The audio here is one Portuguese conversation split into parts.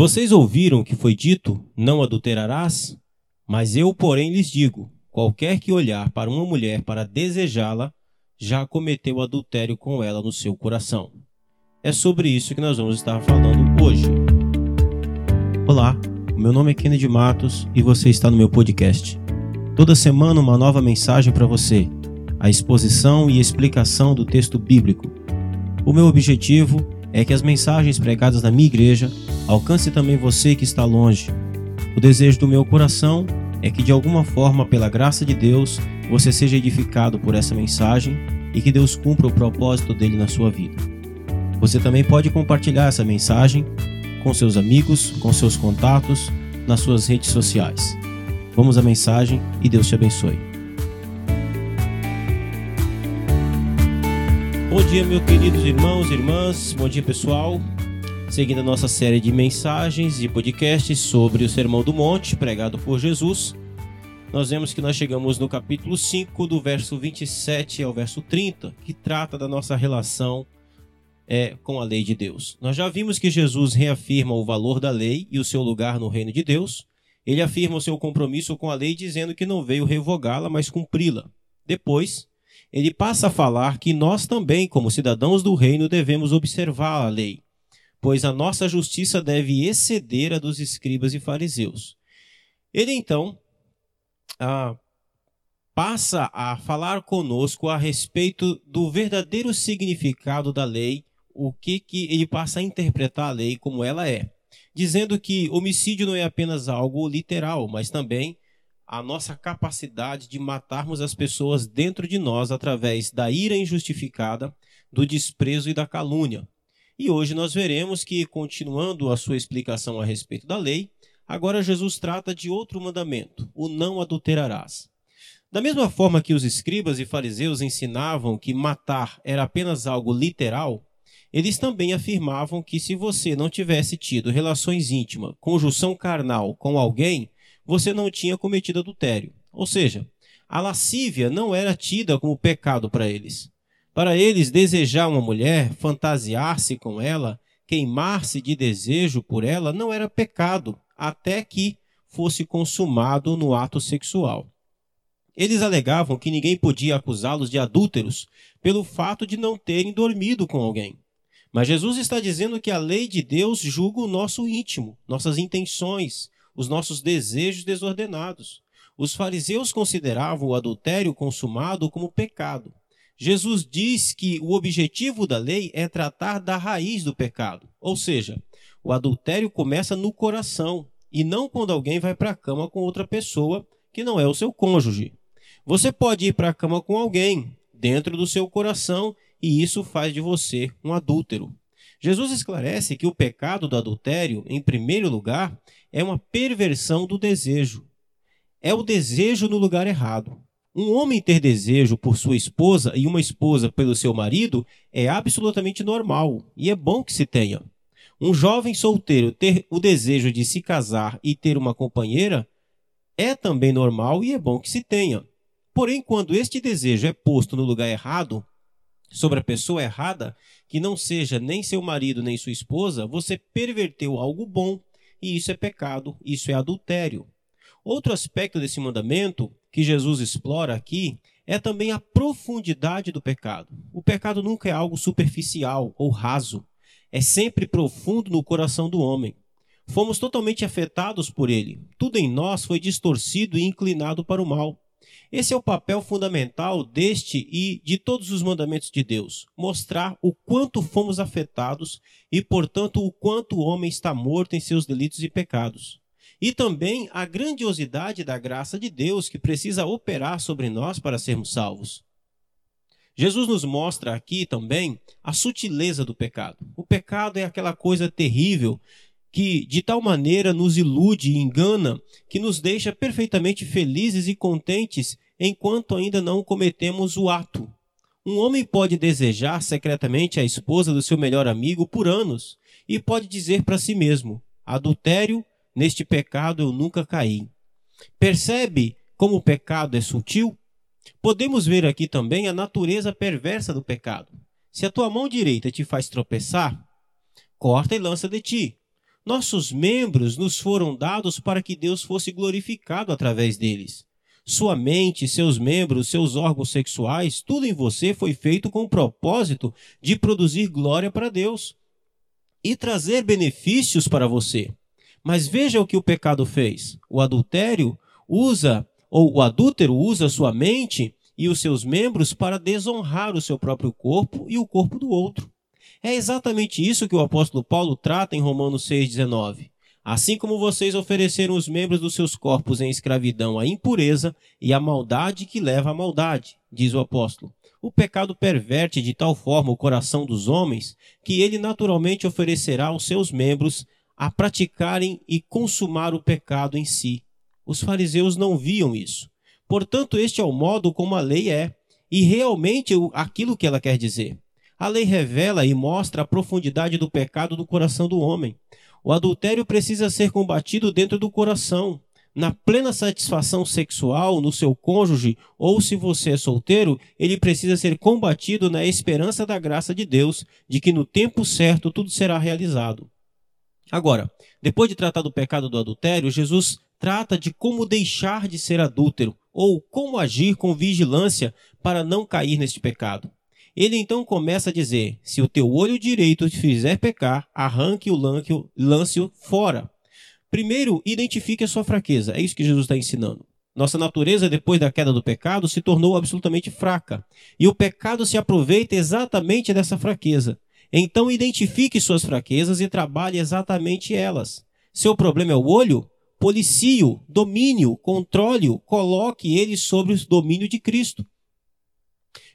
Vocês ouviram que foi dito: Não adulterarás? Mas eu, porém, lhes digo: qualquer que olhar para uma mulher para desejá-la, já cometeu adultério com ela no seu coração. É sobre isso que nós vamos estar falando hoje. Olá, meu nome é Kennedy Matos e você está no meu podcast. Toda semana uma nova mensagem para você, a exposição e explicação do texto bíblico. O meu objetivo é que as mensagens pregadas na minha igreja alcance também você que está longe. O desejo do meu coração é que de alguma forma, pela graça de Deus, você seja edificado por essa mensagem e que Deus cumpra o propósito dele na sua vida. Você também pode compartilhar essa mensagem com seus amigos, com seus contatos, nas suas redes sociais. Vamos à mensagem e Deus te abençoe. Bom dia, meus queridos irmãos e irmãs. Bom dia, pessoal. Seguindo a nossa série de mensagens e podcasts sobre o Sermão do Monte, pregado por Jesus, nós vemos que nós chegamos no capítulo 5, do verso 27 ao verso 30, que trata da nossa relação é, com a lei de Deus. Nós já vimos que Jesus reafirma o valor da lei e o seu lugar no reino de Deus. Ele afirma o seu compromisso com a lei, dizendo que não veio revogá-la, mas cumpri-la. Depois, ele passa a falar que nós também, como cidadãos do reino, devemos observar a lei, pois a nossa justiça deve exceder a dos escribas e fariseus. Ele então ah, passa a falar conosco a respeito do verdadeiro significado da lei, o que, que ele passa a interpretar a lei como ela é, dizendo que homicídio não é apenas algo literal, mas também a nossa capacidade de matarmos as pessoas dentro de nós através da ira injustificada, do desprezo e da calúnia. E hoje nós veremos que, continuando a sua explicação a respeito da lei, agora Jesus trata de outro mandamento, o não adulterarás. Da mesma forma que os escribas e fariseus ensinavam que matar era apenas algo literal, eles também afirmavam que se você não tivesse tido relações íntimas, conjunção carnal com alguém, você não tinha cometido adultério. Ou seja, a lascívia não era tida como pecado para eles. Para eles, desejar uma mulher, fantasiar-se com ela, queimar-se de desejo por ela não era pecado, até que fosse consumado no ato sexual. Eles alegavam que ninguém podia acusá-los de adúlteros pelo fato de não terem dormido com alguém. Mas Jesus está dizendo que a lei de Deus julga o nosso íntimo, nossas intenções, os nossos desejos desordenados. Os fariseus consideravam o adultério consumado como pecado. Jesus diz que o objetivo da lei é tratar da raiz do pecado, ou seja, o adultério começa no coração e não quando alguém vai para a cama com outra pessoa que não é o seu cônjuge. Você pode ir para a cama com alguém dentro do seu coração e isso faz de você um adúltero. Jesus esclarece que o pecado do adultério, em primeiro lugar, é uma perversão do desejo. É o desejo no lugar errado. Um homem ter desejo por sua esposa e uma esposa pelo seu marido é absolutamente normal e é bom que se tenha. Um jovem solteiro ter o desejo de se casar e ter uma companheira é também normal e é bom que se tenha. Porém, quando este desejo é posto no lugar errado, sobre a pessoa errada, que não seja nem seu marido nem sua esposa, você perverteu algo bom e isso é pecado, isso é adultério. Outro aspecto desse mandamento que Jesus explora aqui é também a profundidade do pecado. O pecado nunca é algo superficial ou raso, é sempre profundo no coração do homem. Fomos totalmente afetados por ele. Tudo em nós foi distorcido e inclinado para o mal. Esse é o papel fundamental deste e de todos os mandamentos de Deus: mostrar o quanto fomos afetados e, portanto, o quanto o homem está morto em seus delitos e pecados. E também a grandiosidade da graça de Deus que precisa operar sobre nós para sermos salvos. Jesus nos mostra aqui também a sutileza do pecado. O pecado é aquela coisa terrível que de tal maneira nos ilude e engana que nos deixa perfeitamente felizes e contentes enquanto ainda não cometemos o ato. Um homem pode desejar secretamente a esposa do seu melhor amigo por anos e pode dizer para si mesmo: adultério, neste pecado eu nunca caí. Percebe como o pecado é sutil? Podemos ver aqui também a natureza perversa do pecado. Se a tua mão direita te faz tropeçar, corta e lança de ti. Nossos membros nos foram dados para que Deus fosse glorificado através deles. Sua mente, seus membros, seus órgãos sexuais, tudo em você foi feito com o propósito de produzir glória para Deus e trazer benefícios para você. Mas veja o que o pecado fez. O adultério usa, ou o adúltero usa sua mente e os seus membros para desonrar o seu próprio corpo e o corpo do outro. É exatamente isso que o apóstolo Paulo trata em Romanos 6,19. Assim como vocês ofereceram os membros dos seus corpos em escravidão à impureza e à maldade que leva à maldade, diz o apóstolo. O pecado perverte de tal forma o coração dos homens que ele naturalmente oferecerá os seus membros a praticarem e consumar o pecado em si. Os fariseus não viam isso. Portanto, este é o modo como a lei é, e realmente aquilo que ela quer dizer. A lei revela e mostra a profundidade do pecado do coração do homem. O adultério precisa ser combatido dentro do coração, na plena satisfação sexual no seu cônjuge, ou se você é solteiro, ele precisa ser combatido na esperança da graça de Deus, de que no tempo certo tudo será realizado. Agora, depois de tratar do pecado do adultério, Jesus trata de como deixar de ser adúltero, ou como agir com vigilância para não cair neste pecado. Ele então começa a dizer: Se o teu olho direito te fizer pecar, arranque o lance-o fora. Primeiro, identifique a sua fraqueza. É isso que Jesus está ensinando. Nossa natureza, depois da queda do pecado, se tornou absolutamente fraca. E o pecado se aproveita exatamente dessa fraqueza. Então identifique suas fraquezas e trabalhe exatamente elas. Seu problema é o olho? Policie-o, domine-o, controle-o, coloque ele sobre o domínio de Cristo.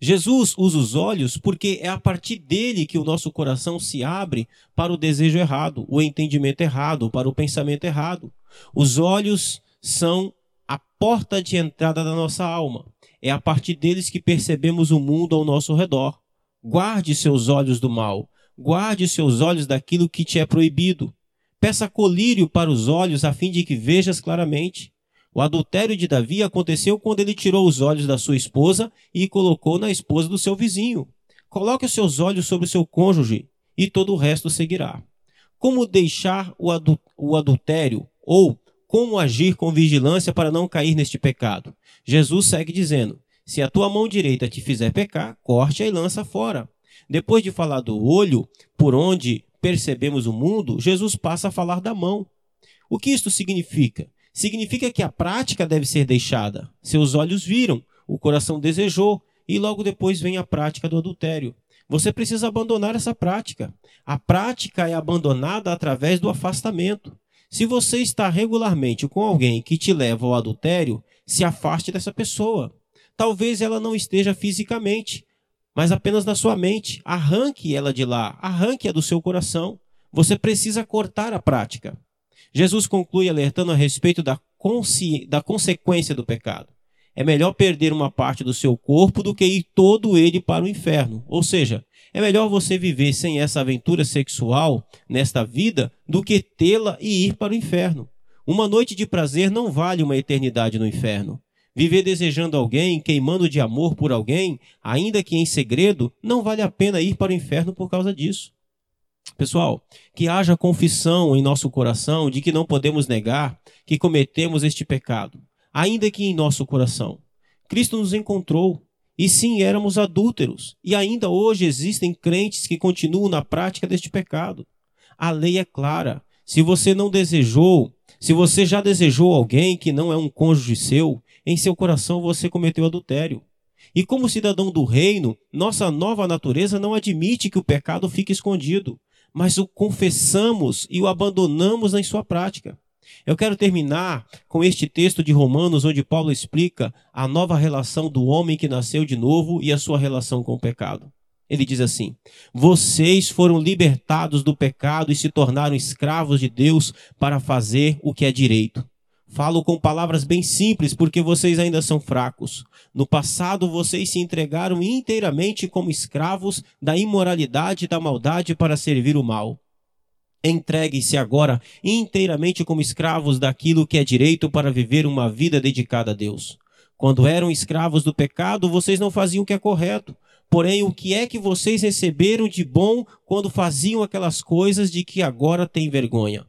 Jesus usa os olhos porque é a partir dele que o nosso coração se abre para o desejo errado, o entendimento errado, para o pensamento errado. Os olhos são a porta de entrada da nossa alma. É a partir deles que percebemos o mundo ao nosso redor. Guarde seus olhos do mal. Guarde seus olhos daquilo que te é proibido. Peça colírio para os olhos a fim de que vejas claramente. O adultério de Davi aconteceu quando ele tirou os olhos da sua esposa e colocou na esposa do seu vizinho. Coloque os seus olhos sobre o seu cônjuge e todo o resto seguirá. Como deixar o, o adultério ou como agir com vigilância para não cair neste pecado? Jesus segue dizendo: se a tua mão direita te fizer pecar, corte-a e lança fora. Depois de falar do olho, por onde percebemos o mundo, Jesus passa a falar da mão. O que isto significa? Significa que a prática deve ser deixada. Seus olhos viram, o coração desejou, e logo depois vem a prática do adultério. Você precisa abandonar essa prática. A prática é abandonada através do afastamento. Se você está regularmente com alguém que te leva ao adultério, se afaste dessa pessoa. Talvez ela não esteja fisicamente, mas apenas na sua mente. Arranque ela de lá, arranque-a do seu coração. Você precisa cortar a prática. Jesus conclui alertando a respeito da, da consequência do pecado. É melhor perder uma parte do seu corpo do que ir todo ele para o inferno. Ou seja, é melhor você viver sem essa aventura sexual nesta vida do que tê-la e ir para o inferno. Uma noite de prazer não vale uma eternidade no inferno. Viver desejando alguém, queimando de amor por alguém, ainda que em segredo, não vale a pena ir para o inferno por causa disso. Pessoal, que haja confissão em nosso coração de que não podemos negar que cometemos este pecado, ainda que em nosso coração. Cristo nos encontrou, e sim éramos adúlteros, e ainda hoje existem crentes que continuam na prática deste pecado. A lei é clara. Se você não desejou, se você já desejou alguém que não é um cônjuge seu, em seu coração você cometeu adultério. E como cidadão do reino, nossa nova natureza não admite que o pecado fique escondido, mas o confessamos e o abandonamos em sua prática. Eu quero terminar com este texto de Romanos, onde Paulo explica a nova relação do homem que nasceu de novo e a sua relação com o pecado. Ele diz assim: Vocês foram libertados do pecado e se tornaram escravos de Deus para fazer o que é direito. Falo com palavras bem simples porque vocês ainda são fracos. No passado, vocês se entregaram inteiramente como escravos da imoralidade e da maldade para servir o mal. Entreguem-se agora inteiramente como escravos daquilo que é direito para viver uma vida dedicada a Deus. Quando eram escravos do pecado, vocês não faziam o que é correto. Porém, o que é que vocês receberam de bom quando faziam aquelas coisas de que agora têm vergonha?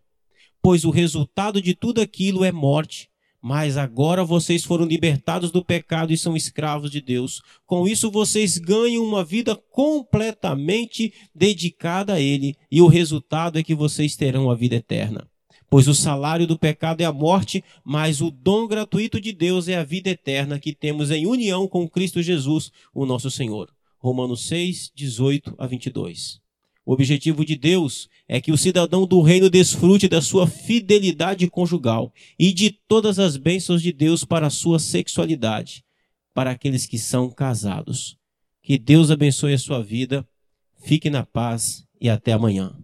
pois o resultado de tudo aquilo é morte. Mas agora vocês foram libertados do pecado e são escravos de Deus. Com isso, vocês ganham uma vida completamente dedicada a Ele, e o resultado é que vocês terão a vida eterna. Pois o salário do pecado é a morte, mas o dom gratuito de Deus é a vida eterna que temos em união com Cristo Jesus, o nosso Senhor. Romanos 6, 18 a 22. O objetivo de Deus é que o cidadão do reino desfrute da sua fidelidade conjugal e de todas as bênçãos de Deus para a sua sexualidade, para aqueles que são casados. Que Deus abençoe a sua vida, fique na paz e até amanhã.